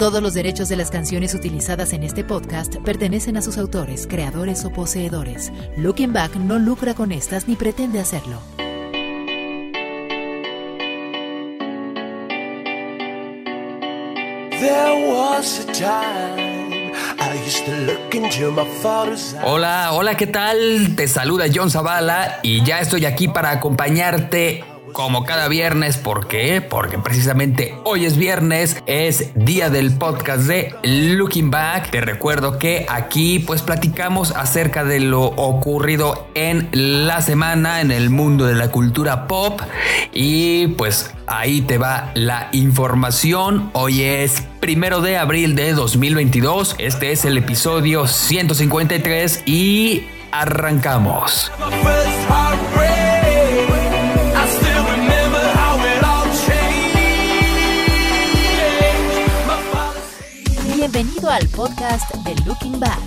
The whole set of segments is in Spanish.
Todos los derechos de las canciones utilizadas en este podcast pertenecen a sus autores, creadores o poseedores. Looking Back no lucra con estas ni pretende hacerlo. Hola, hola, ¿qué tal? Te saluda John Zavala y ya estoy aquí para acompañarte como cada viernes. ¿Por qué? Porque precisamente hoy es viernes, es día del podcast de Looking Back. Te recuerdo que aquí pues platicamos acerca de lo ocurrido en la semana en el mundo de la cultura pop y pues ahí te va la información. Hoy es primero de abril de 2022. Este es el episodio 153 y arrancamos. Al podcast de Looking Back.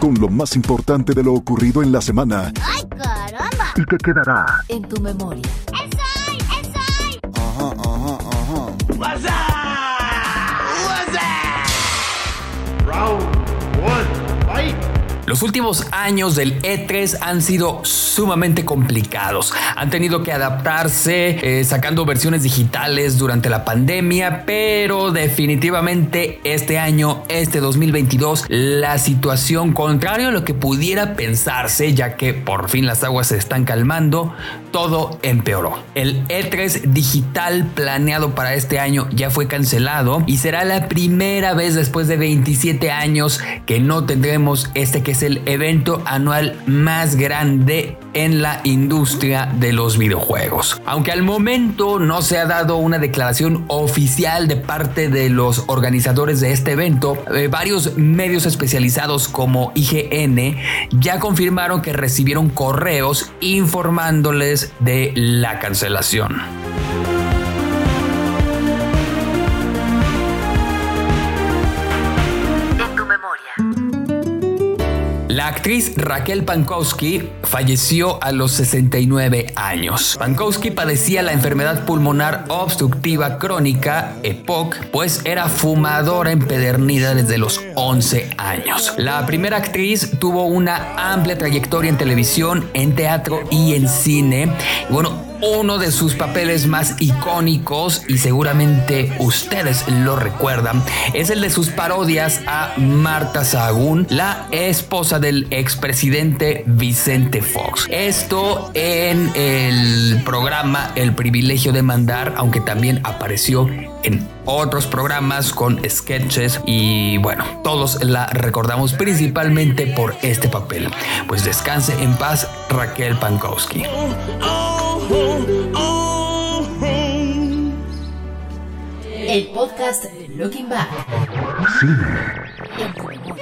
Con lo más importante de lo ocurrido en la semana. ¡Ay, caramba! Y que quedará En tu memoria. ¡Eso! ¡Eso! Ajá, ajá, ajá. What's up? What's up? Round. Los últimos años del E3 han sido sumamente complicados. Han tenido que adaptarse eh, sacando versiones digitales durante la pandemia, pero definitivamente este año, este 2022, la situación, contrario a lo que pudiera pensarse, ya que por fin las aguas se están calmando, todo empeoró. El E3 digital planeado para este año ya fue cancelado y será la primera vez después de 27 años que no tendremos este que es el evento anual más grande en la industria de los videojuegos. Aunque al momento no se ha dado una declaración oficial de parte de los organizadores de este evento, eh, varios medios especializados como IGN ya confirmaron que recibieron correos informándoles de la cancelación. La actriz Raquel Pankowski falleció a los 69 años. Pankowski padecía la enfermedad pulmonar obstructiva crónica, EPOC, pues era fumadora empedernida desde los 11 años. La primera actriz tuvo una amplia trayectoria en televisión, en teatro y en cine. Bueno, uno de sus papeles más icónicos, y seguramente ustedes lo recuerdan, es el de sus parodias a Marta Sahagún, la esposa del expresidente Vicente Fox. Esto en el programa El privilegio de mandar, aunque también apareció en otros programas con sketches y bueno, todos la recordamos principalmente por este papel. Pues descanse en paz Raquel Pankowski. El podcast Looking Back. Memoria.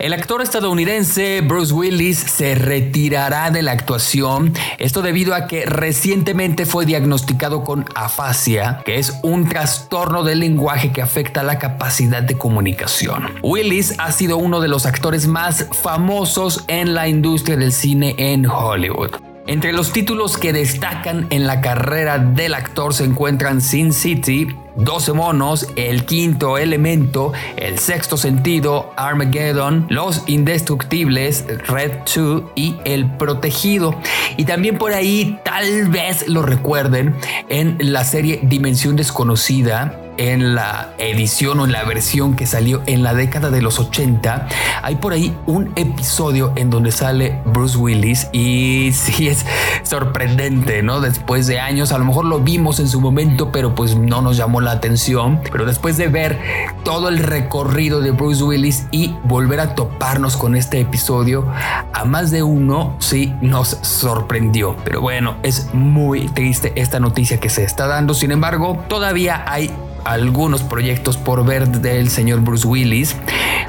El actor estadounidense Bruce Willis se retirará de la actuación, esto debido a que recientemente fue diagnosticado con afasia, que es un trastorno del lenguaje que afecta la capacidad de comunicación. Willis ha sido uno de los actores más famosos en la industria del cine en Hollywood. Entre los títulos que destacan en la carrera del actor se encuentran Sin City, 12 monos, El quinto elemento, El sexto sentido, Armageddon, Los indestructibles, Red 2 y El protegido. Y también por ahí tal vez lo recuerden en la serie Dimensión desconocida, en la edición o en la versión que salió en la década de los 80, hay por ahí un episodio en donde sale Bruce Willis y sí es sorprendente, ¿no? Después de años, a lo mejor lo vimos en su momento, pero pues no nos llamó la atención, pero después de ver todo el recorrido de Bruce Willis y volver a toparnos con este episodio, a más de uno sí nos sorprendió. Pero bueno, es muy triste esta noticia que se está dando, sin embargo, todavía hay algunos proyectos por ver del señor Bruce Willis.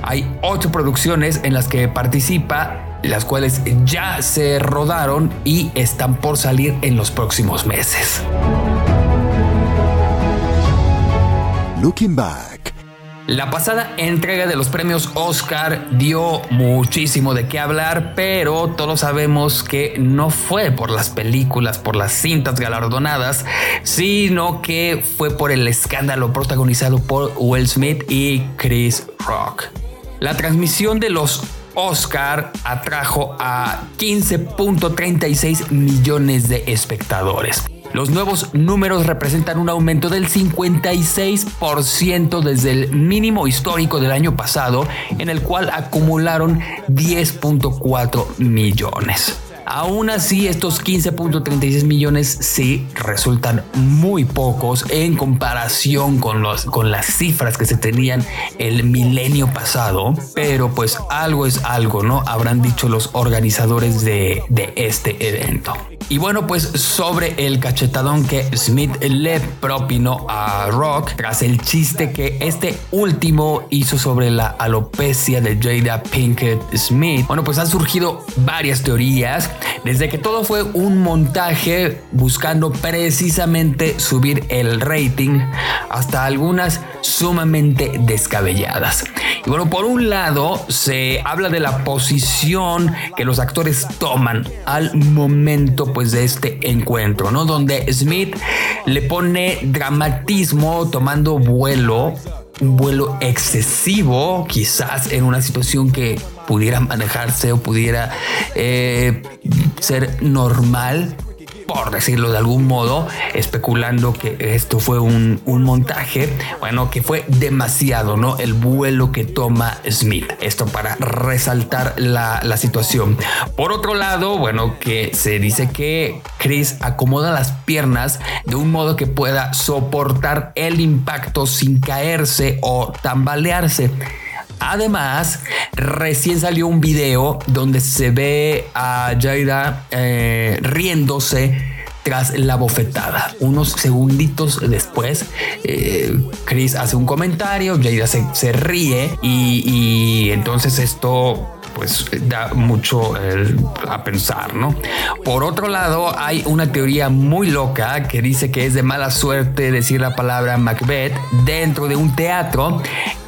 Hay ocho producciones en las que participa, las cuales ya se rodaron y están por salir en los próximos meses. Looking Back. La pasada entrega de los premios Oscar dio muchísimo de qué hablar, pero todos sabemos que no fue por las películas, por las cintas galardonadas, sino que fue por el escándalo protagonizado por Will Smith y Chris Rock. La transmisión de los Oscar atrajo a 15.36 millones de espectadores. Los nuevos números representan un aumento del 56% desde el mínimo histórico del año pasado, en el cual acumularon 10.4 millones. Aún así, estos 15.36 millones sí resultan muy pocos en comparación con, los, con las cifras que se tenían el milenio pasado. Pero pues algo es algo, ¿no? Habrán dicho los organizadores de, de este evento. Y bueno, pues sobre el cachetadón que Smith le propinó a Rock tras el chiste que este último hizo sobre la alopecia de Jada Pinkett Smith. Bueno, pues han surgido varias teorías, desde que todo fue un montaje buscando precisamente subir el rating hasta algunas sumamente descabelladas. Y bueno, por un lado se habla de la posición que los actores toman al momento pues de este encuentro, ¿no? Donde Smith le pone dramatismo tomando vuelo un vuelo excesivo, quizás en una situación que pudiera manejarse o pudiera eh, ser normal por decirlo de algún modo, especulando que esto fue un, montaje, bueno, que fue demasiado, ¿no? El vuelo que toma Smith. Esto para resaltar la, la situación. Por otro lado, bueno, que se dice que Chris acomoda las piernas de un modo que pueda soportar el impacto sin caerse o tambalearse. Además, recién salió un video donde se ve a Jaida eh, riéndose tras la bofetada. Unos segunditos después, eh, Chris hace un comentario, Jaida se, ríe y, entonces esto pues da mucho a pensar, ¿no? Por otro lado, hay una teoría muy loca que dice que es de mala suerte decir la palabra Macbeth dentro de un teatro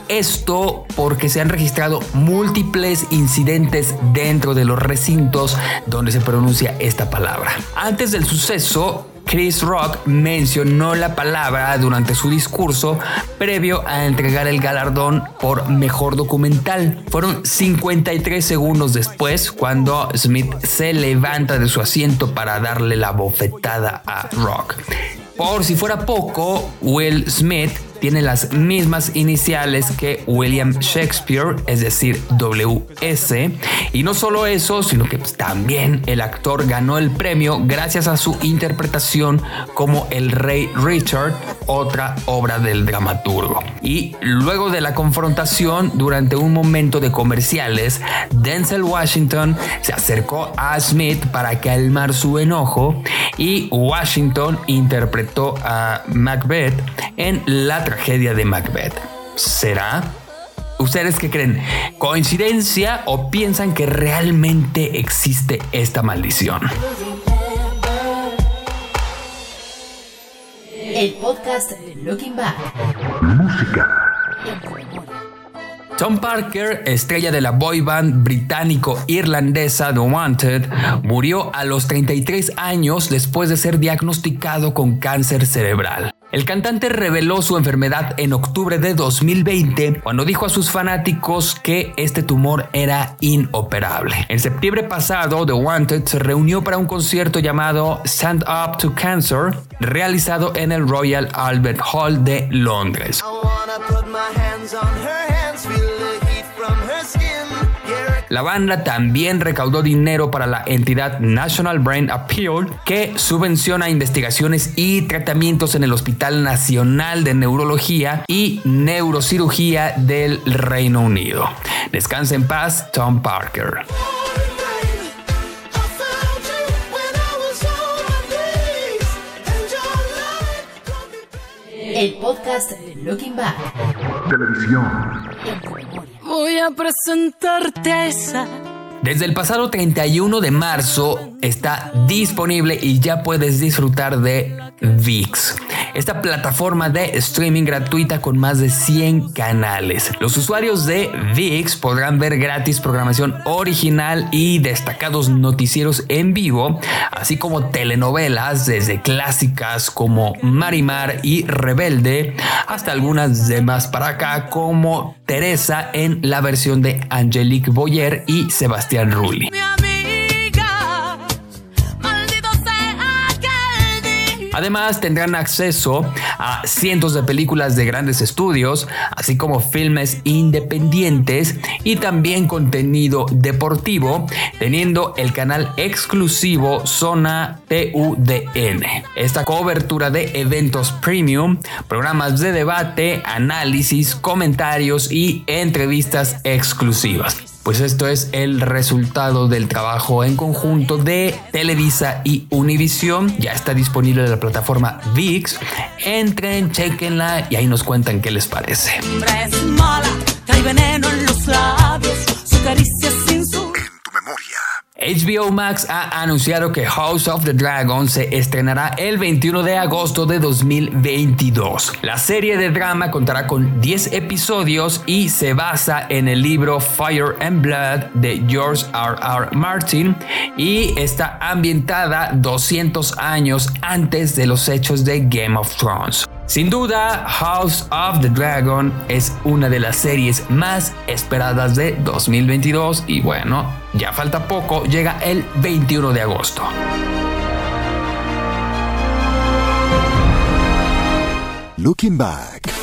esto porque se han registrado múltiples incidentes dentro de los recintos donde se pronuncia esta palabra. Antes del suceso, Chris Rock mencionó la palabra durante su discurso previo a entregar el galardón por mejor documental. Fueron 53 segundos después cuando Smith se levanta de su asiento para darle la bofetada a Rock. Por si fuera poco, Will Smith tiene las mismas iniciales que William Shakespeare, es decir, WS. Y no solo eso, sino que también el actor ganó el premio gracias a su interpretación como el rey Richard, otra obra del dramaturgo. Y luego de la confrontación, durante un momento de comerciales, Denzel Washington se acercó a Smith para calmar su enojo y Washington interpretó a Macbeth en la tragedia de Macbeth. ¿Será? ¿Ustedes qué creen? ¿Coincidencia o piensan que realmente existe esta maldición? El podcast Looking Back. Música. Tom Parker, estrella de la boy band británico-irlandesa The Wanted, murió a los 33 años después de ser diagnosticado con cáncer cerebral. El cantante reveló su enfermedad en octubre de 2020 cuando dijo a sus fanáticos que este tumor era inoperable. En septiembre pasado, The Wanted se reunió para un concierto llamado Stand Up to Cancer, realizado en el Royal Albert Hall de Londres. La banda también recaudó dinero para la entidad National Brain Appeal, que subvenciona investigaciones y tratamientos en el Hospital Nacional de Neurología y Neurocirugía del Reino Unido. Descansa en paz, Tom Parker. El podcast Looking Back. Televisión. Voy a presentarte a esa. Desde el pasado 31 de marzo está disponible y ya puedes disfrutar de VIX. Esta plataforma de streaming gratuita con más de 100 canales. Los usuarios de VIX podrán ver gratis programación original y destacados noticieros en vivo, así como telenovelas desde clásicas como Marimar y Rebelde hasta algunas demás para acá como Teresa en la versión de Angelique Boyer y Sebastián Rulli. Además tendrán acceso a cientos de películas de grandes estudios, así como filmes independientes y también contenido deportivo, teniendo el canal exclusivo Zona TUDN. Esta cobertura de eventos premium, programas de debate, análisis, comentarios y entrevistas exclusivas. Pues esto es el resultado del trabajo en conjunto de Televisa y Univision. Ya está disponible en la plataforma VIX. Entren, chequenla y ahí nos cuentan qué les parece. HBO Max ha anunciado que House of the Dragon se estrenará el 21 de agosto de 2022. La serie de drama contará con 10 episodios y se basa en el libro Fire and Blood de George R. R. Martin y está ambientada 200 años antes de los hechos de Game of Thrones. Sin duda, House of the Dragon es una de las series más esperadas de 2022 y bueno, ya falta poco, llega el 21 de agosto. Looking Back.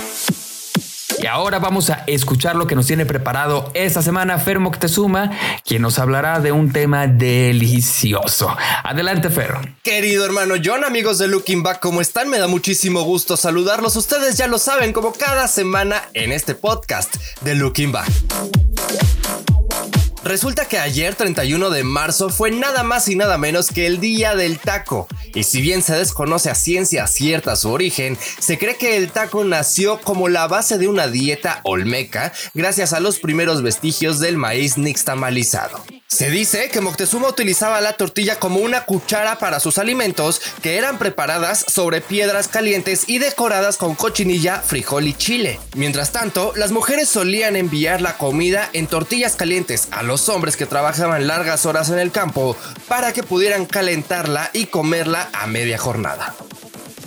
Y ahora vamos a escuchar lo que nos tiene preparado esta semana Fer Moctezuma, quien nos hablará de un tema delicioso. Adelante, Fer. Querido hermano John, amigos de Looking Back, ¿cómo están? Me da muchísimo gusto saludarlos. Ustedes ya lo saben, como cada semana en este podcast de Looking Back. Resulta que ayer 31 de marzo fue nada más y nada menos que el día del taco. Y si bien se desconoce a ciencia cierta su origen, se cree que el taco nació como la base de una dieta olmeca gracias a los primeros vestigios del maíz nixtamalizado. Se dice que Moctezuma utilizaba la tortilla como una cuchara para sus alimentos que eran preparadas sobre piedras calientes y decoradas con cochinilla, frijol y chile. Mientras tanto, las mujeres solían enviar la comida en tortillas calientes a los hombres que trabajaban largas horas en el campo para que pudieran calentarla y comerla a media jornada.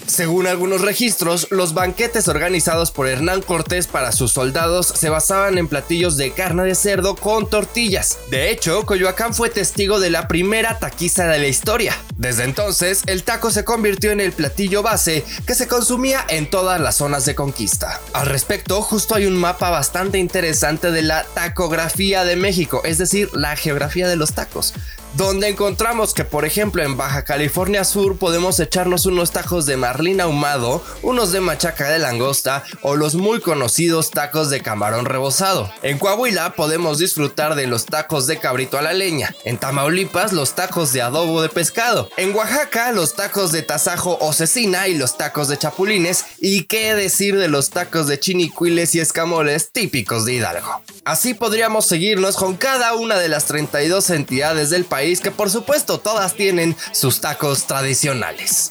Según algunos registros, los banquetes organizados por Hernán Cortés para sus soldados se basaban en platillos de carne de cerdo con tortillas. De hecho, Coyoacán fue testigo de la primera taquiza de la historia. Desde entonces, el taco se convirtió en el platillo base que se consumía en todas las zonas de conquista. Al respecto, justo hay un mapa bastante interesante de la tacografía de México, es decir, la geografía de los tacos donde encontramos que por ejemplo en Baja California Sur podemos echarnos unos tacos de marlín ahumado, unos de machaca de langosta o los muy conocidos tacos de camarón rebozado. En Coahuila podemos disfrutar de los tacos de cabrito a la leña, en Tamaulipas los tacos de adobo de pescado, en Oaxaca los tacos de tasajo o cecina y los tacos de chapulines y qué decir de los tacos de chinicuiles y escamoles típicos de Hidalgo. Así podríamos seguirnos con cada una de las 32 entidades del país que por supuesto todas tienen sus tacos tradicionales.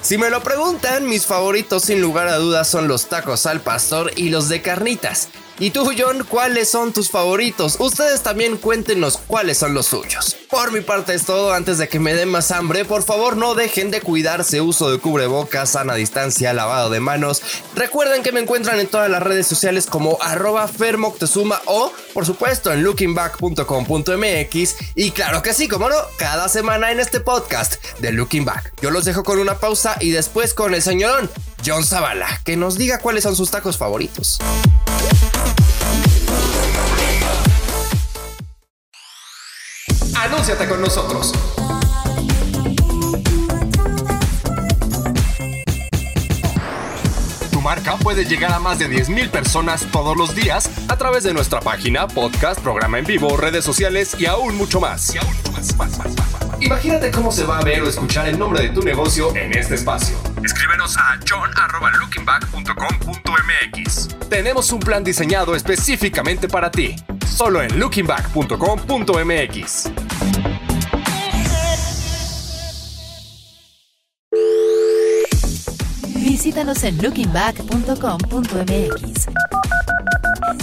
Si me lo preguntan, mis favoritos sin lugar a dudas son los tacos al pastor y los de carnitas. ¿Y tú, John, cuáles son tus favoritos? Ustedes también cuéntenos cuáles son los suyos. Por mi parte es todo, antes de que me den más hambre, por favor no dejen de cuidarse, uso de cubrebocas, sana distancia, lavado de manos. Recuerden que me encuentran en todas las redes sociales como arroba fermoctezuma o, por supuesto, en lookingback.com.mx y claro que sí, como no, cada semana en este podcast de Looking Back. Yo los dejo con una pausa y después con el señorón John Zavala, que nos diga cuáles son sus tacos favoritos. Con nosotros. Tu marca puede llegar a más de 10.000 personas todos los días a través de nuestra página, podcast, programa en vivo, redes sociales y aún mucho más. Imagínate cómo se va a ver o escuchar el nombre de tu negocio en este espacio. Escríbenos a john.lookingback.com.mx. Tenemos un plan diseñado específicamente para ti. Solo en lookingback.com.mx. Visítanos en lookingback.com.mx.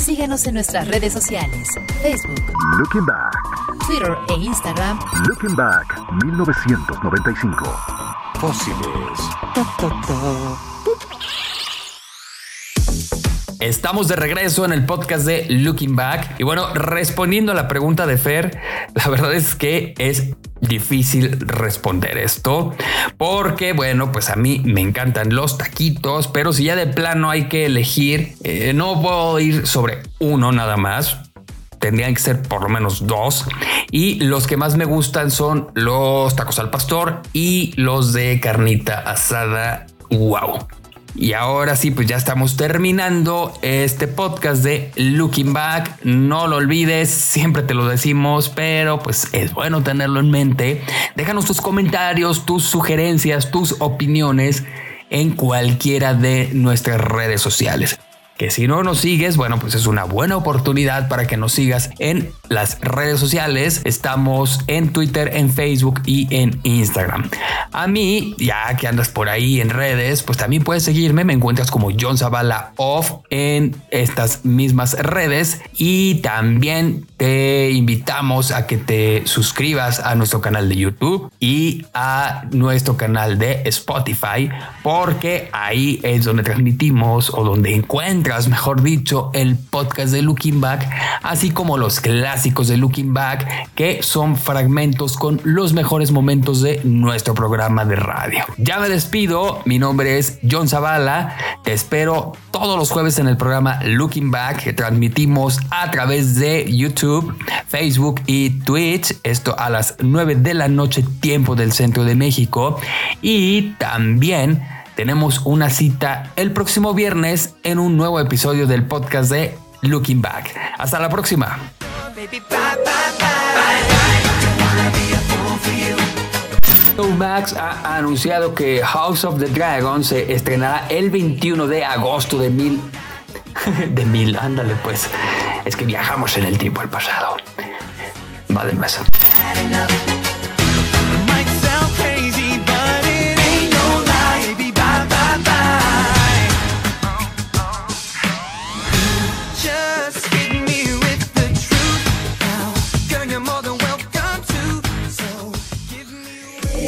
Síguenos en nuestras redes sociales, Facebook, Looking Back. Twitter e Instagram Looking Back 1995. Fósiles. Estamos de regreso en el podcast de Looking Back. Y bueno, respondiendo a la pregunta de Fer, la verdad es que es difícil responder esto porque bueno pues a mí me encantan los taquitos pero si ya de plano hay que elegir eh, no puedo ir sobre uno nada más. Tendrían que ser por lo menos dos. Y los que más me gustan son los tacos al pastor y los de carnita asada. Wow y ahora sí, pues ya estamos terminando este podcast de Looking Back. No lo olvides, siempre te lo decimos, pero pues es bueno tenerlo en mente. Déjanos tus comentarios, tus sugerencias, tus opiniones en cualquiera de nuestras redes sociales que si no nos sigues, bueno, pues es una buena oportunidad para que nos sigas en las redes sociales. Estamos en Twitter, en Facebook y en Instagram. A mí, ya que andas por ahí en redes, pues también puedes seguirme. Me encuentras como John Zavala Off en estas mismas redes y también te invitamos a que te suscribas a nuestro canal de YouTube y a nuestro canal de Spotify porque ahí es donde transmitimos o donde encuentras mejor dicho, el podcast de Looking Back, así como los clásicos de Looking Back, que son fragmentos con los mejores momentos de nuestro programa de radio. Ya me despido, mi nombre es John Zavala, te espero todos los jueves en el programa Looking Back, que transmitimos a través de YouTube, Facebook y Twitch, esto a las 9 de la noche, tiempo del centro de México, y también tenemos una cita el próximo viernes en un nuevo episodio del podcast de Looking Back. Hasta la próxima. Max ha anunciado que House of the Dragon se estrenará el 21 de agosto de mil... de mil, ándale pues. Es que viajamos en el tiempo al pasado. Va de mesa.